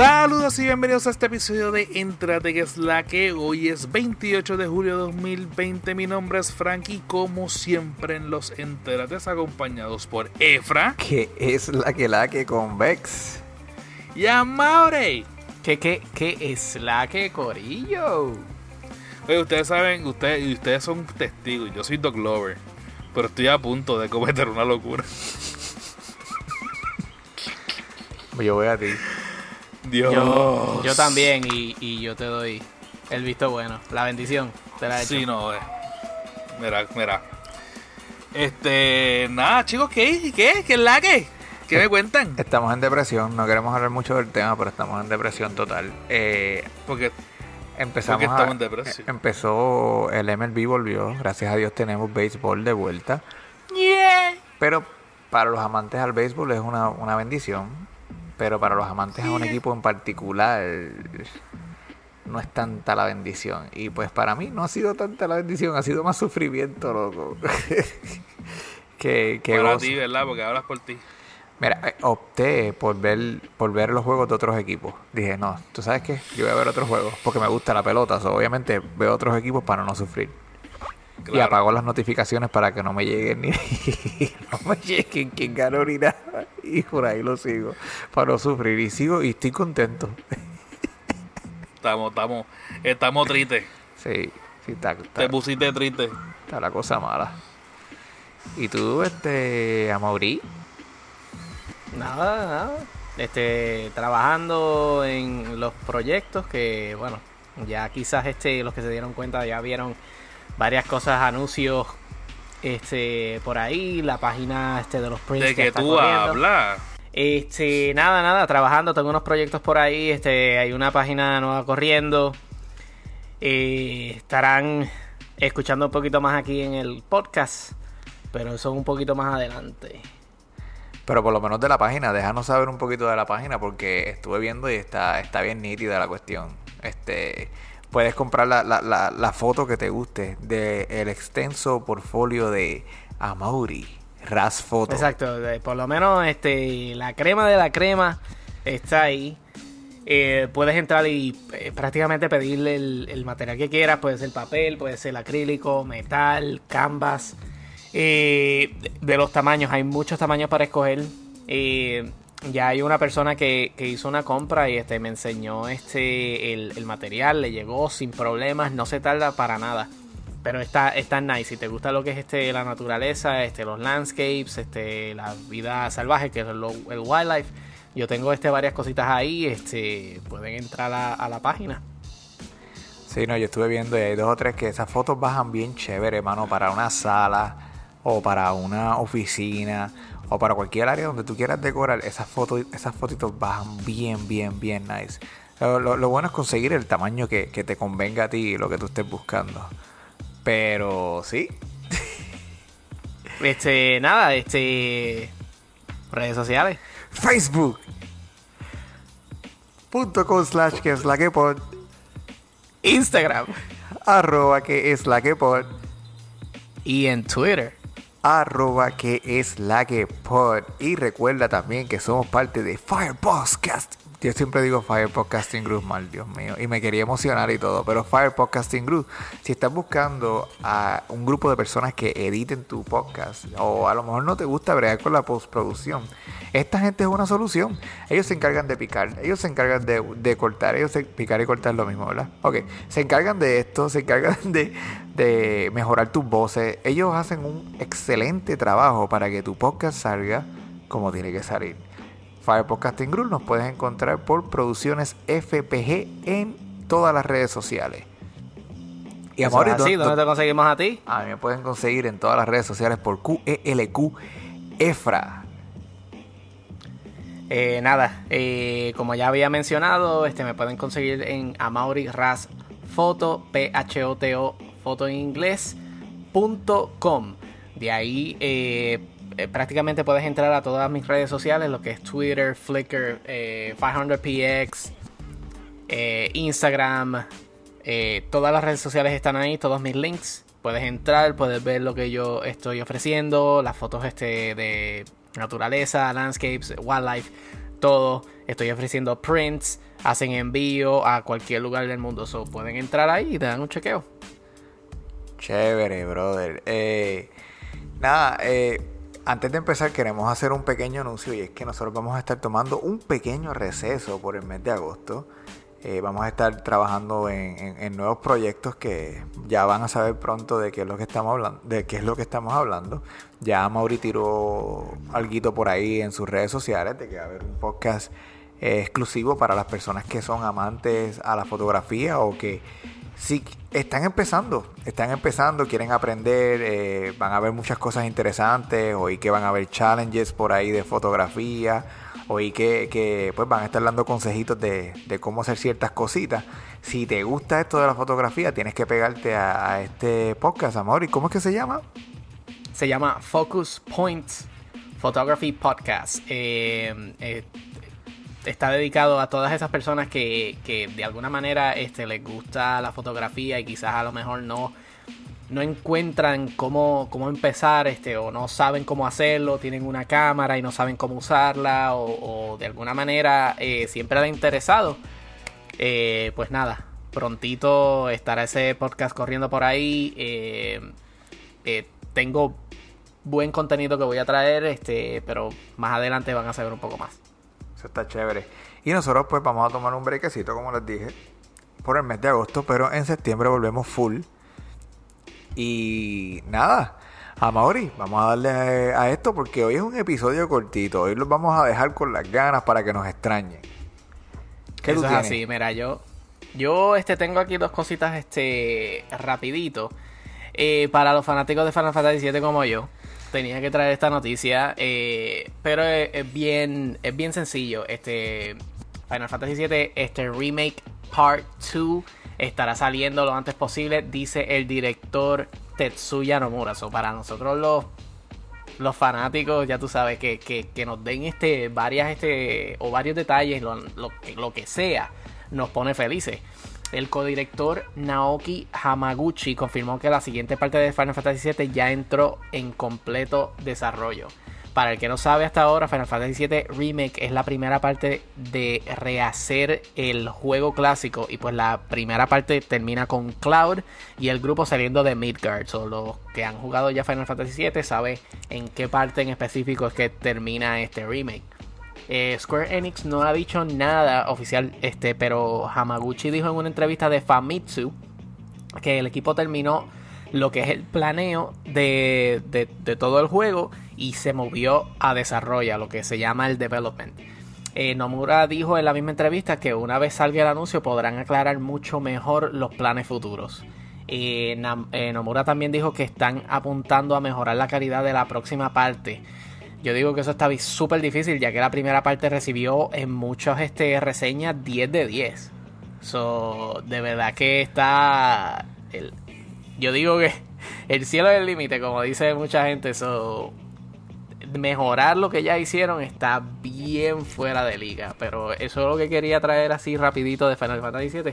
Saludos y bienvenidos a este episodio de Entrate que es la que hoy es 28 de julio de 2020. Mi nombre es Frank y como siempre en los Entrates acompañados por Efra. Que es la que la que convex. Y a Maure. ¿Qué, qué, qué es la que corillo? Oye, ustedes saben, ustedes, ustedes son testigos, yo soy Doc Lover, pero estoy a punto de cometer una locura. Yo voy a ti. Dios. Yo, yo también y, y yo te doy el visto bueno, la bendición. Te la he hecho. Sí, no, eh. Mira, mira. Este, nada, chicos, ¿qué? ¿Qué? ¿Qué es la que? ¿Qué me cuentan? Estamos en depresión, no queremos hablar mucho del tema, pero estamos en depresión total. Eh, Porque empezamos Porque estamos a- en depresión. eh, Empezó, el MLB volvió, gracias a Dios tenemos béisbol de vuelta. Pero para los amantes al béisbol es una, una bendición. Pero para los amantes a un equipo en particular no es tanta la bendición. Y pues para mí no ha sido tanta la bendición, ha sido más sufrimiento, loco. que, que para gozo. ti, ¿verdad? Porque hablas por ti. Mira, eh, opté por ver, por ver los juegos de otros equipos. Dije, no, ¿tú sabes qué? Yo voy a ver otros juegos porque me gusta la pelota. so, obviamente veo otros equipos para no sufrir. Y apago las notificaciones para que no me lleguen ni no me lleguen quién ganó ni nada. Y por ahí lo sigo. Para no sufrir. Y sigo y estoy contento. Estamos, estamos, estamos tristes. Sí, sí, está, está, Te pusiste triste. está la cosa mala. ¿Y tú, este, Amaury? Nada, nada. Este, trabajando en los proyectos que, bueno, ya quizás este, los que se dieron cuenta ya vieron varias cosas, anuncios, este, por ahí, la página este de los prints De que está tú corriendo. hablas. Este, nada, nada, trabajando, tengo unos proyectos por ahí, este, hay una página nueva corriendo. Eh, estarán escuchando un poquito más aquí en el podcast, pero eso un poquito más adelante. Pero por lo menos de la página, déjanos saber un poquito de la página porque estuve viendo y está, está bien nítida la cuestión. Este, puedes comprar la, la, la, foto que te guste del extenso portfolio de Amaury, Ras Photo. Exacto, de- por lo menos este, la crema de la crema está ahí. Eh, puedes entrar y eh, prácticamente pedirle el, el material que quieras. Puede ser papel, puede ser acrílico, metal, canvas. Eh, de- de los tamaños, hay muchos tamaños para escoger. Ya hay una persona que, que hizo una compra y este, me enseñó este, el, el material, le llegó sin problemas, no se tarda para nada. Pero está, está nice. Si te gusta lo que es este, la naturaleza, este, los landscapes, este, la vida salvaje, que es el wildlife. Yo tengo este, varias cositas ahí. Este, pueden entrar a, a la página. Sí, no, yo estuve viendo y hay dos o tres que esas fotos bajan bien chévere, hermano, para una sala o para una oficina o para cualquier área donde tú quieras decorar. Esas fotos, esas fotitos bajan bien, bien, bien nice. Lo, lo- lo bueno es conseguir el tamaño que, que te convenga a ti y lo que tú estés buscando. Pero sí, Este, nada, este. Redes sociales. Facebook. Punto com slash que es la que pod. Instagram. Arroba que es la que pod. Y en Twitter. Arroba que es la que pod. Y recuerda también que somos parte de Fire Podcast. Yo siempre digo Fire Podcasting Group mal, Dios mío. Y me quería emocionar y todo. Pero Fire Podcasting Group, si estás buscando a un grupo de personas que editen tu podcast, o a lo mejor no te gusta bregar con la postproducción, esta gente es una solución. Ellos se encargan de picar, ellos se encargan de, cortar, ellos se picar y cortar lo mismo, ¿verdad? Ok, se encargan de esto, se encargan de, de mejorar tus voces. Ellos hacen un excelente trabajo para que tu podcast salga como tiene que salir. Fire Podcasting Group nos puedes encontrar por Producciones FPG en todas las redes sociales. Y Amaury, es así, ¿dó- ¿dónde te conseguimos a ti? a mí me pueden conseguir en todas las redes sociales por QELQ EFRA. Eh, nada, eh, como ya había mencionado, este me pueden conseguir en Amaury Ras Foto, P-H-O-T-O, foto en inglés, punto com. De ahí eh, eh, prácticamente puedes entrar a todas mis redes sociales, lo que es Twitter, Flickr, eh, 500px, eh, Instagram, todas las redes sociales están ahí, todos mis links. Puedes entrar, puedes ver lo que yo estoy ofreciendo, las fotos este de naturaleza, landscapes, wildlife, todo. Estoy ofreciendo prints, hacen envío a cualquier lugar del mundo. So, pueden entrar ahí y te dan un chequeo. Chévere, brother. Eh, nada, eh, antes de empezar queremos hacer un pequeño anuncio y es que nosotros vamos a estar tomando un pequeño receso por el mes de agosto. Eh, vamos a estar trabajando en, nuevos proyectos que ya van a saber pronto de qué es lo que estamos hablando, de qué es lo que estamos hablando. Ya Mauri tiró algo por ahí en sus redes sociales de que va a haber un podcast exclusivo para las personas que son amantes a la fotografía o que si están empezando, están empezando, quieren aprender, eh, van a ver muchas cosas interesantes, oí que van a ver challenges por ahí de fotografía, oí que, que pues van a estar dando consejitos de, cómo hacer ciertas cositas. Si te gusta esto de la fotografía, tienes que pegarte a, este podcast, amor. ¿Y cómo es que se llama? Se llama Focus Points Photography Podcast. Eh, eh, está dedicado a todas esas personas que, que de alguna manera este, les gusta la fotografía y quizás a lo mejor no, no encuentran cómo, cómo empezar este, o no saben cómo hacerlo, tienen una cámara y no saben cómo usarla o, de alguna manera eh, siempre han interesado. Eh, pues nada, prontito estará ese podcast corriendo por ahí. Eh, tengo buen contenido que voy a traer, este, pero más adelante van a saber un poco más. Eso está chévere. Y nosotros pues vamos a tomar un brequecito, como les dije, por el mes de agosto, pero en septiembre volvemos full. Y nada, a Mauri, vamos a darle a esto porque hoy es un episodio cortito. Hoy los vamos a dejar con las ganas para que nos extrañen. ¿Qué Eso es así, mira, yo, yo este, tengo aquí dos cositas este, rapidito. Eh, para los fanáticos de Final Fantasy VII como yo tenía que traer esta noticia, eh, pero es, bien es bien sencillo. Este Final Fantasy VII, este remake Part 2 estará saliendo lo antes posible, dice el director Tetsuya Nomura. So, para nosotros los los fanáticos, ya tú sabes, que, que, nos den este varias este o varios detalles, lo, lo, lo que sea, nos pone felices. El codirector Naoki Hamaguchi confirmó que la siguiente parte de Final Fantasy VII ya entró en completo desarrollo. Para el que no sabe hasta ahora, Final Fantasy VII Remake es la primera parte de rehacer el juego clásico. Y pues la primera parte termina con Cloud y el grupo saliendo de Midgard. So, los que han jugado ya Final Fantasy VII saben en qué parte en específico es que termina este remake. Eh, Square Enix no ha dicho nada oficial, este, pero Hamaguchi dijo en una entrevista de Famitsu que el equipo terminó lo que es el planeo de, todo el juego y se movió a desarrollo, lo que se llama el development. Eh, Nomura dijo en la misma entrevista que una vez salga el anuncio podrán aclarar mucho mejor los planes futuros. Eh, Nomura también dijo que están apuntando a mejorar la calidad de la próxima parte yo digo que eso está súper difícil, ya que la primera parte recibió en muchas este, reseñas 10 de 10. So, de verdad que está. El, yo digo que el cielo es el límite, como dice mucha gente. So, mejorar lo que ya hicieron está bien fuera de liga. Pero eso es lo que quería traer así rapidito de Final Fantasy VII.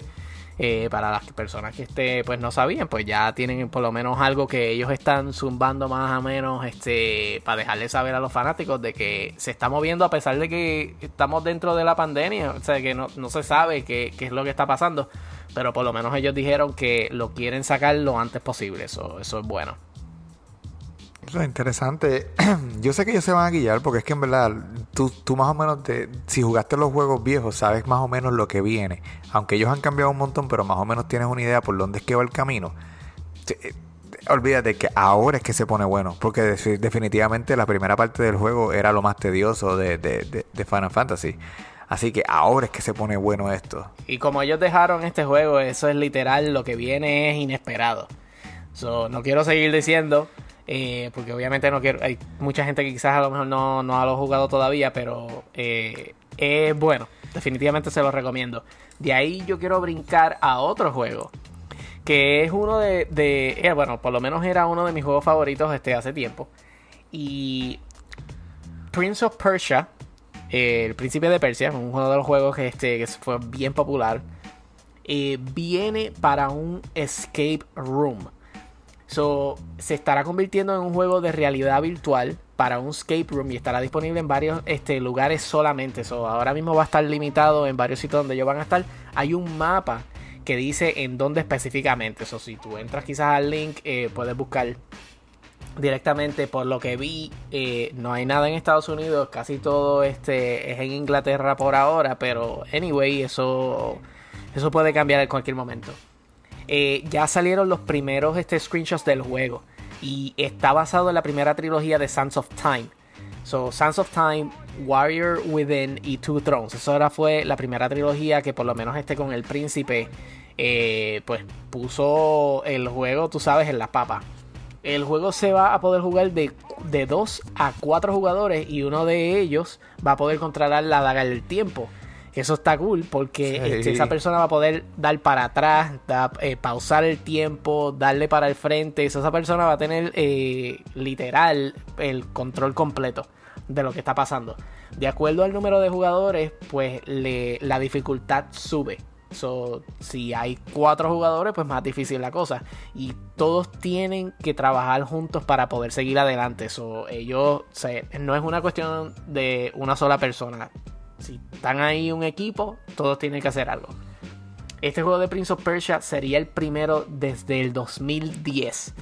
Eh, para las personas que este, pues no sabían, pues ya tienen por lo menos algo que ellos están zumbando más o menos este, para dejarle saber a los fanáticos de que se está moviendo a pesar de que estamos dentro de la pandemia, o sea que no, se sabe qué, es lo que está pasando, pero por lo menos ellos dijeron que lo quieren sacar lo antes posible, eso, eso es bueno. Eso es interesante. Yo sé que ellos se van a guiar porque es que en verdad tú, tú más o menos, si jugaste los juegos viejos, sabes más o menos lo que viene. Aunque ellos han cambiado un montón, pero más o menos tienes una idea por dónde es que va el camino. Eh, olvídate que ahora es que se pone bueno, porque definitivamente la primera parte del juego era lo más tedioso de, de, de Final Fantasy. Así que ahora es que se pone bueno esto. Y como ellos dejaron este juego, eso es literal, lo que viene es inesperado. So, no quiero seguir diciendo eh, porque obviamente no quiero. Hay mucha gente que quizás a lo mejor no, no lo jugado todavía, pero eh, es bueno. Definitivamente se lo recomiendo. De ahí yo quiero brincar a otro juego. Que es uno de. Eh, bueno, por lo menos era uno de mis juegos favoritos este, hace tiempo. Y. Prince of Persia. el Príncipe de Persia. Un juego de los juegos que, este, que fue bien popular. viene para un escape room. So, se estará convirtiendo en un juego de realidad virtual para un escape room y estará disponible en varios este, lugares solamente. So, ahora mismo va a estar limitado en varios sitios donde ellos van a estar. Hay un mapa que dice en dónde específicamente. Eso, si tú entras quizás al link, eh, puedes buscar directamente. Por lo que vi, eh, no hay nada en Estados Unidos. Casi todo este es en Inglaterra por ahora. Pero, anyway, eso, eso puede cambiar en cualquier momento. Eh, ya salieron los primeros este, screenshots del juego y está basado en la primera trilogía de Sands of Time. So, Sands of Time, Warrior Within y Two Thrones. Eso ahora fue la primera trilogía que por lo menos este con el príncipe, eh, pues puso el juego, tú sabes, en la papa. El juego se va a poder jugar de, de 2 a 4 jugadores y uno de ellos va a poder controlar la daga del tiempo. Eso está cool porque Sí. este, esa persona va a poder dar para atrás, da- eh, pausar el tiempo, darle para el frente. So, esa persona va a tener eh, literal el control completo de lo que está pasando. De acuerdo al número de jugadores, pues le- la dificultad sube. So, si hay cuatro jugadores, pues más difícil la cosa. Y todos tienen que trabajar juntos para poder seguir adelante. So, ellos, se- no es una cuestión de una sola persona. Si están ahí un equipo, todos tienen que hacer algo. Este juego de Prince of Persia sería el primero desde el 2010,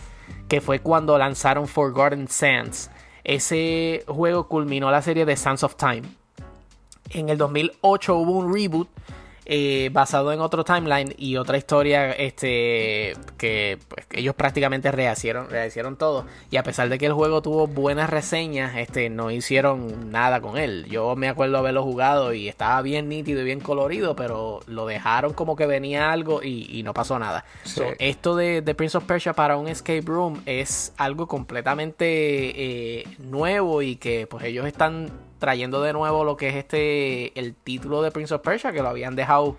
que fue cuando lanzaron Forgotten Sands. Ese juego culminó la serie de Sands of Time. En el 2008 hubo un reboot eh, basado en otro timeline y otra historia este que pues, ellos prácticamente rehicieron, rehicieron todo. Y a pesar de que el juego tuvo buenas reseñas este no hicieron nada con él. Yo me acuerdo haberlo jugado y estaba bien nítido y bien colorido pero lo dejaron como que venía algo y, y no pasó nada. Sí. So, esto de, de Prince of Persia para un escape room es algo completamente eh, nuevo y que pues ellos están trayendo de nuevo lo que es este el título de Prince of Persia que lo habían dejado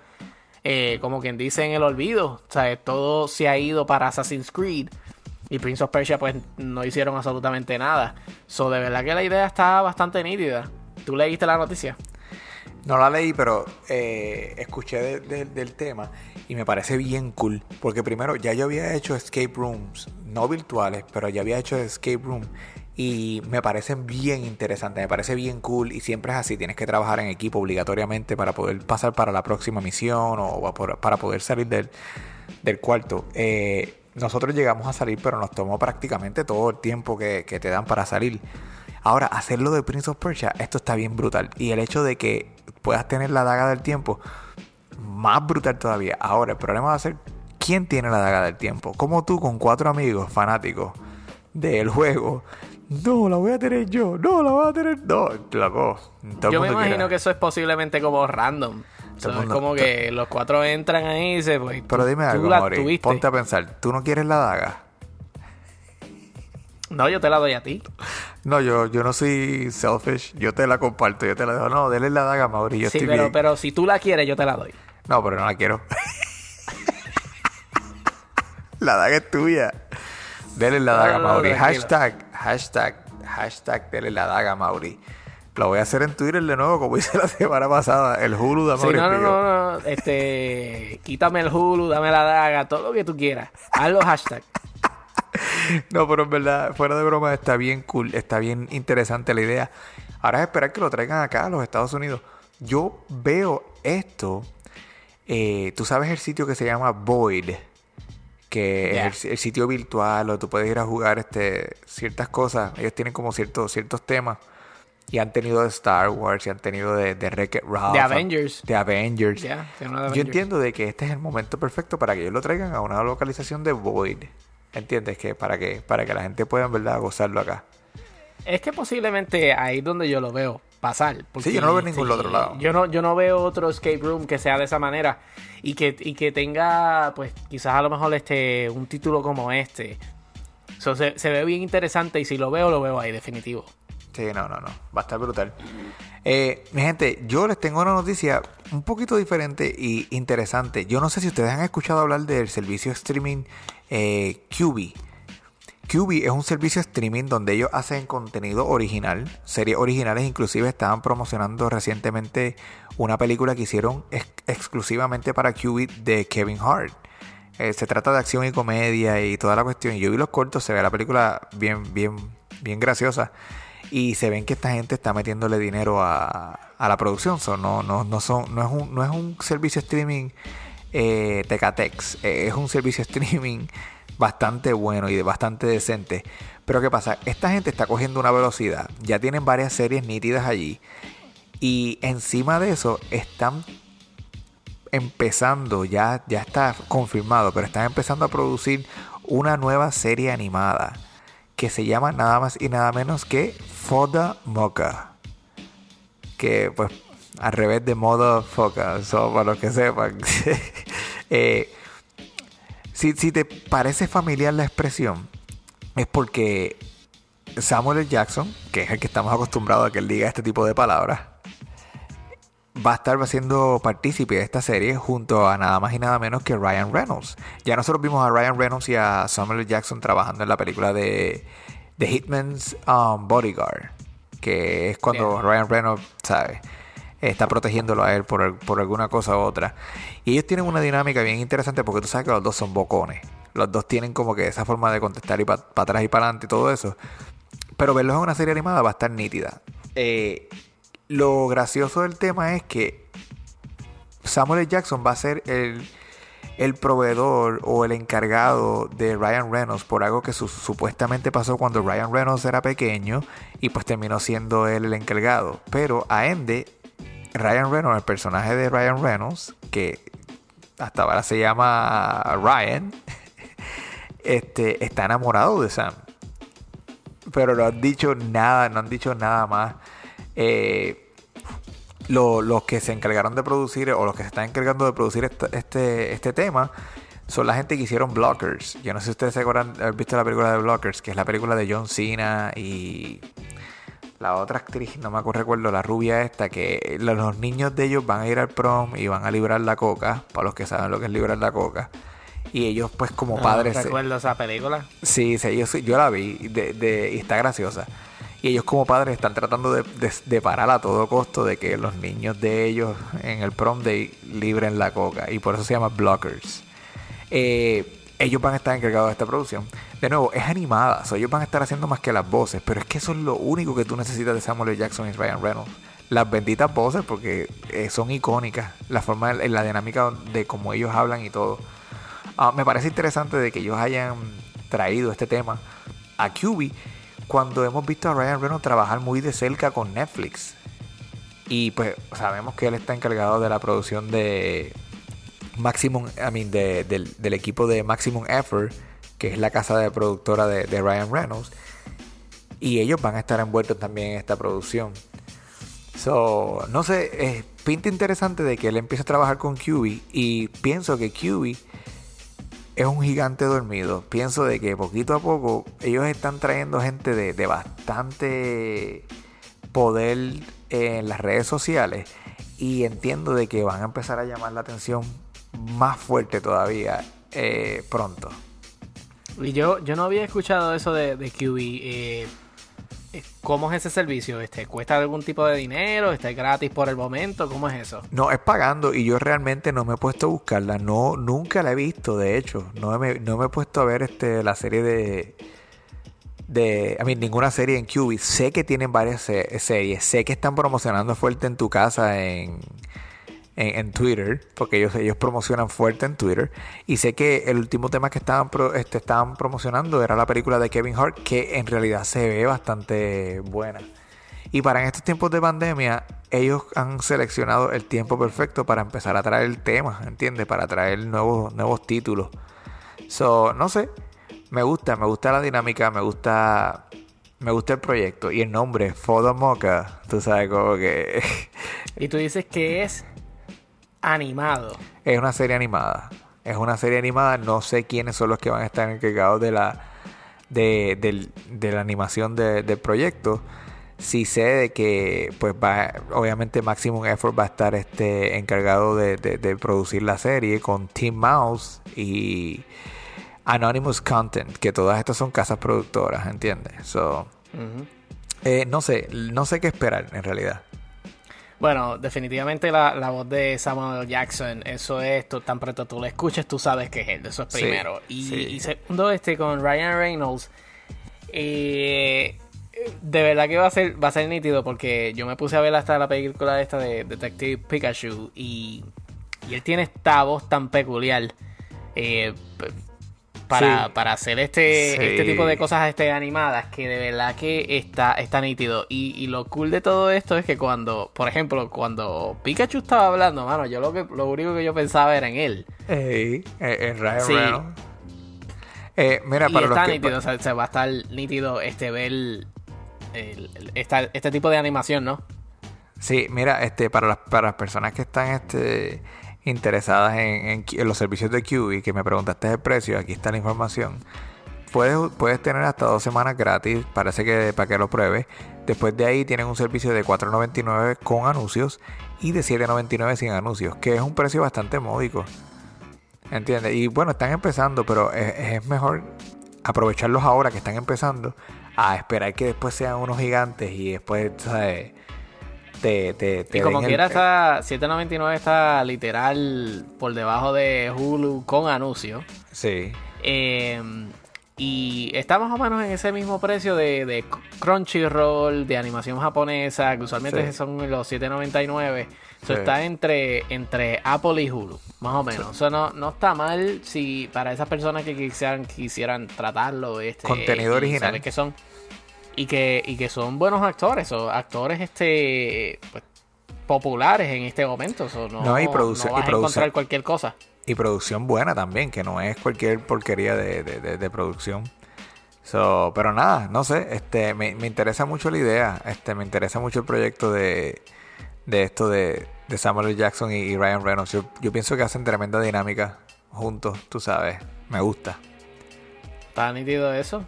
eh, como quien dice en el olvido o sea todo se ha ido para Assassin's Creed y Prince of Persia pues no hicieron absolutamente nada so de verdad que la idea está bastante nítida tú leíste la noticia No la leí, pero eh, escuché de- de- del tema y me parece bien cool. Porque primero, ya yo había hecho escape rooms, no virtuales, pero ya había hecho escape room. Y me parecen bien interesantes, me parece bien cool. Y siempre es así, tienes que trabajar en equipo obligatoriamente para poder pasar para la próxima misión o para poder salir del, del cuarto. Eh, nosotros llegamos a salir, pero nos tomó prácticamente todo el tiempo que, que te dan para salir. Ahora, hacerlo de Prince of Persia, esto está bien brutal. Y el hecho de que puedas tener la daga del tiempo, más brutal todavía. Ahora, el problema va a ser quién tiene la daga del tiempo. Como tú con cuatro amigos fanáticos del juego. No, la voy a tener yo. No, la voy a tener. No, loco. todo yo me imagino que eso es posiblemente como random O sea, es como que los cuatro entran ahí y se pues Pero tú- dime algo, tuviste. Ponte a pensar. ¿Tú no quieres la daga? No, yo te la doy a ti. No, yo, yo no soy selfish. Yo te la comparto. Yo te la dejo. No, dele la daga, Mauri. Yo sí, estoy pero, bien. pero si tú la quieres, yo te la doy. No, pero no la quiero. la daga es tuya. Dele la daga, no, no, Mauri. Hashtag, hashtag, hashtag, dele la daga, Mauri. Lo voy a hacer en Twitter de nuevo, como hice la semana pasada. El Hulu de Sí, no, no, no, no, este, quítame el Hulu, dame la daga, todo lo que tú quieras. Haz los hashtags. No, pero en verdad, fuera de broma, está bien cool, está bien interesante la idea. Ahora es esperar que lo traigan acá a los Estados Unidos. Yo veo esto. eh, Tú sabes el sitio que se llama Void, que es el, el sitio virtual, o tú puedes ir a jugar este, ciertas cosas. Ellos tienen como ciertos, ciertos temas. Y han tenido de Star Wars, y han tenido de, de Wreck-It Ralph, De Avengers. De Avengers. Yo entiendo de que este es el momento perfecto para que ellos lo traigan a una localización de Void. ¿Entiendes? Que para que para que la gente pueda en verdad gozarlo acá. Es que posiblemente ahí es donde yo lo veo pasar. porque, Sí, yo no lo veo en ningún otro lado. Yo no, yo no veo otro escape room que sea de esa manera y que, y que tenga, pues, quizás a lo mejor este un título como este. So, se, se ve bien interesante y si lo veo, lo veo ahí, definitivo. Sí, no, no, no. Va a estar brutal. Eh, mi gente, yo les tengo una noticia un poquito diferente y interesante. Yo no sé si ustedes han escuchado hablar del servicio streaming eh, QB. QB es un servicio streaming donde ellos hacen contenido original, series originales, inclusive estaban promocionando recientemente una película que hicieron ex- exclusivamente para QB de Kevin Hart. Eh, se trata de acción y comedia y toda la cuestión. Y yo vi los cortos, se ve la película bien, bien, bien graciosa. y se ven que esta gente está metiéndole dinero a, la producción. No, no, no, son, no, es un, no es un servicio streaming eh, Tecatex, eh, es un servicio streaming bastante bueno y bastante decente. Pero ¿qué pasa? Esta gente está cogiendo una velocidad, ya tienen varias series nítidas allí y encima de eso están empezando, ya, ya está confirmado, pero están empezando a producir una nueva serie animada que se llama nada más y nada menos que Foda Mocha. Que pues al revés de modo foca, para los que sepan. Eh, si, si te parece familiar la expresión, es porque Samuel L. Jackson, que es el que estamos acostumbrados a que él diga este tipo de palabras, va a estar siendo partícipe de esta serie junto a nada más y nada menos que Ryan Reynolds. Ya nosotros vimos a Ryan Reynolds y a Samuel L. Jackson trabajando en la película de, The Hitman's um, Bodyguard, que es cuando Ryan Reynolds, ¿sabes? Está protegiéndolo a él por, por, alguna cosa u otra. Y ellos tienen una dinámica bien interesante porque tú sabes que los dos son bocones. Los dos tienen como que esa forma de contestar y para atrás y para adelante y todo eso. Pero verlos en una serie animada va a estar nítida. Eh, lo gracioso del tema es que Samuel L. Jackson va a ser el, el proveedor o el encargado de Ryan Reynolds por algo que supuestamente pasó cuando Ryan Reynolds era pequeño y pues terminó siendo él el encargado. Pero a Ende Ryan Reynolds, el personaje de Ryan Reynolds, que hasta ahora se llama Ryan, este, está enamorado de Sam. Pero no han dicho nada, no han dicho nada más. Eh, los que se encargaron de producir o los que se están encargando de producir este, este, tema son la gente que hicieron Blockers. Yo no sé si ustedes se acuerdan haber visto la película de Blockers, que es la película de John Cena y la otra actriz, no me acuerdo, recuerdo, la rubia esta, que los niños de ellos van a ir al prom y van a librar la coca, para los que saben lo que es librar la coca. Y ellos, pues, como padres. ¿Recuerdo esa película? Sí, sí yo, yo la vi de, y está graciosa. Y ellos, como padres, están tratando de, de, parar a todo costo de que los niños de ellos en el prom day libren la coca. Y por eso se llama Blockers. Eh, ellos van a estar encargados de esta producción. De nuevo, es animada, ellos van a estar haciendo más que las voces, pero es que eso es lo único que tú necesitas de Samuel L. Jackson y Ryan Reynolds. Las benditas voces, porque eh, son icónicas, la forma, la dinámica de cómo ellos hablan y todo. Ah, me parece interesante de que ellos hayan traído este tema a QB cuando hemos visto a Ryan Reynolds trabajar muy de cerca con Netflix. Y pues sabemos que él está encargado de la producción de Maximum, I mean, del, equipo de Maximum Effort, que es la casa de productora de, Ryan Reynolds. Y ellos van a estar envueltos también en esta producción. So, no sé, es pinta interesante de que él empiece a trabajar con QB y pienso que QB es un gigante dormido. Pienso de que poquito a poco ellos están trayendo gente de, de bastante poder en las redes sociales y entiendo de que van a empezar a llamar la atención más fuerte todavía eh, pronto. Y yo, yo no había escuchado eso de, de QB. Eh, eh, ¿Cómo es ese servicio? Este, ¿Cuesta algún tipo de dinero? ¿Está gratis por el momento? ¿Cómo es eso? No, es pagando y yo realmente no me he puesto a buscarla. No, nunca la he visto, de hecho. No me, no me he puesto a ver este, la serie de... De, a mí, ninguna serie en QB. Sé que tienen varias series. Sé que están promocionando fuerte en tu casa en en, Twitter, porque ellos, ellos promocionan fuerte en Twitter. Y sé que el último tema que estaban, este, estaban promocionando era la película de Kevin Hart, que en realidad se ve bastante buena. Y para en estos tiempos de pandemia, ellos han seleccionado el tiempo perfecto para empezar a traer el tema, ¿entiendes? Para traer nuevos, nuevos títulos. So, no sé, me gusta, me gusta la dinámica, me gusta me gusta el proyecto y el nombre, Foda Mocha, tú sabes como que... y tú dices que es animado. Es una serie animada. Es una serie animada. No sé quiénes son los que van a estar encargados de la, de, la animación del proyecto. Sí sé de que, pues, va, obviamente Maximum Effort va a estar este, encargado de, producir la serie con Team Mouse y Anonymous Content, que todas estas son casas productoras, ¿entiendes? So, eh, no sé, no sé qué esperar en realidad. Bueno, definitivamente la, voz de Samuel Jackson, eso es tan pronto tú lo escuches, tú sabes que es él, eso es primero. y, segundo, este con Ryan Reynolds, eh, de verdad que va a ser va a ser nítido porque yo me puse a ver hasta la película esta de Detective Pikachu y, y él tiene esta voz tan peculiar eh, para, Sí. para hacer este, Sí. este tipo de cosas este, animadas que de verdad que está, está nítido. Y, y lo cool de todo esto es que cuando, por ejemplo, cuando Pikachu estaba hablando, mano, yo lo que lo único que yo pensaba era en él. Ey, eh, eh, Ryan Sí. Eh, mira, y para los está que... nítido, o sea, se va a estar nítido este ver el- el- esta- este tipo de animación, ¿no? Sí, mira, este, para las, para las personas que están este, interesadas en, los servicios de QB, que me preguntaste el precio, aquí está la información. Puedes, puedes tener hasta dos semanas gratis, parece que para que lo pruebes. Después de ahí tienen un servicio de $4.99 con anuncios y de $7.99 sin anuncios, que es un precio bastante módico. ¿Entiendes? Y bueno, están empezando, pero es, es mejor aprovecharlos ahora que están empezando a esperar que después sean unos gigantes y después, ¿sabes? Te, te, te Y como den el- quiera está 7.99 está literal por debajo de Hulu con anuncios. Sí. Eh, y está más o menos en ese mismo precio de, de Crunchyroll, de animación japonesa, que usualmente Sí. son los 7.99. Eso Sí. está entre, entre Apple y Hulu, más o menos. Eso no, no está mal si para esas personas que quisieran, quisieran tratarlo. Este, Contenido original. que son y que, y que son buenos actores o actores este pues, populares en este momento. So, no, No, y produce- no vas y a produce- encontrar cualquier cosa. Y producción buena también, que no es cualquier porquería de, de- de- de producción. So, pero nada, no sé, este, me, me interesa mucho la idea, este, me interesa mucho el proyecto de, de esto de, de Samuel L. Jackson y, y Ryan Reynolds. Yo, yo pienso que hacen tremenda dinámica juntos, tú sabes, me gusta. ¿Está nítido eso?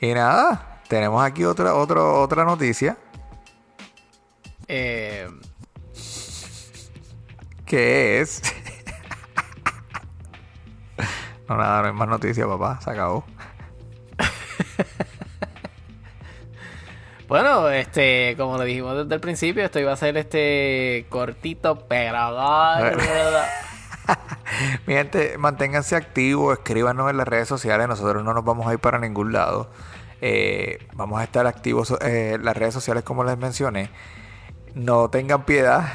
Y nada, tenemos aquí otra, otro, otra noticia, Eh, que es... no, nada, no hay más noticias, papá, se acabó. Bueno, este, como le dijimos desde el principio, esto iba a ser este cortito, pero Mi gente, manténganse activos, escríbanos en las redes sociales. Nosotros no nos vamos a ir para ningún lado. Eh, vamos a estar activos eh, en las redes sociales, como les mencioné. No tengan piedad.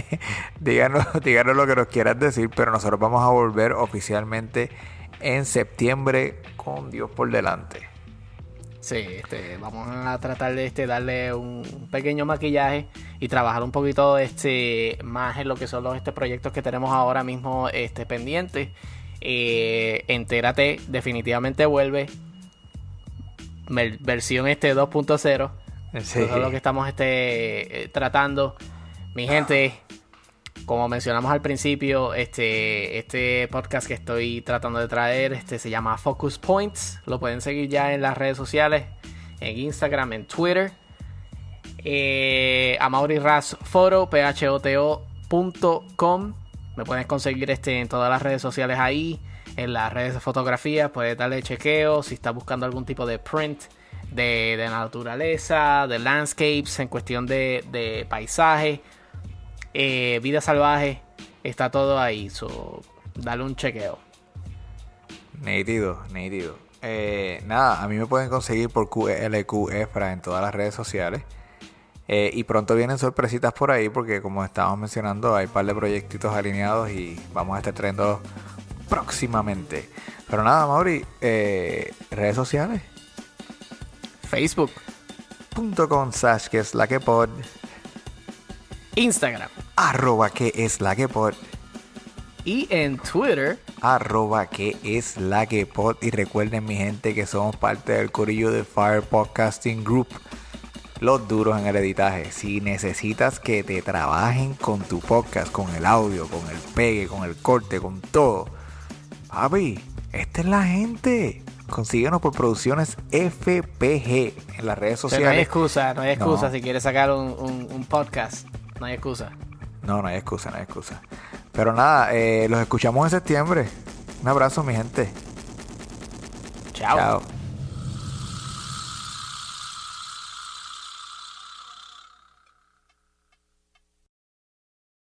díganos, díganos lo que nos quieran decir, pero nosotros vamos a volver oficialmente en septiembre con Dios por delante. Sí, este, vamos a tratar de este, darle un pequeño maquillaje y trabajar un poquito este, más en lo que son los este, proyectos que tenemos ahora mismo este, pendientes. Eh, entérate, definitivamente vuelve. Ver- versión este 2.0. Sí. Eso es lo que estamos este, eh, tratando. Mi gente, como mencionamos al principio, este, este podcast que estoy tratando de traer este, se llama Focus Points. Lo pueden seguir ya en las redes sociales, en Instagram, en Twitter. Eh, Amaury Ras Foro, photo.com. Me puedes conseguir este, en todas las redes sociales ahí, en las redes de fotografía. Puedes darle chequeo si estás buscando algún tipo de print de, de naturaleza, de landscapes, en cuestión de, de paisaje, eh, vida salvaje. Está todo ahí. So, dale un chequeo. Nítido, nítido. Eh, nada, a mí me pueden conseguir por QLQ Efra en todas las redes sociales. Eh, y pronto vienen sorpresitas por ahí porque como estábamos mencionando hay un par de proyectitos alineados y vamos a estar trayendo próximamente. Pero nada, Mauri, eh, redes sociales. Facebook, Punto con slash que es la que pod. Instagram Arroba que es la que pod. y en Twitter. Arroba que es la que pod. Y recuerden mi gente que somos parte del corillo de Fire Podcasting Group. Los duros en el editaje. Si necesitas que te trabajen con tu podcast, con el audio, con el pegue, con el corte, con todo. Papi, esta es la gente. Consíguenos por producciones FPG en las redes O sea, no hay sociales. excusa, no hay excusa No. si quieres sacar un, un- un podcast. No hay excusa. No, no hay excusa, no hay excusa. Pero nada, eh, los escuchamos en septiembre. Un abrazo, mi gente. Chao. Chao.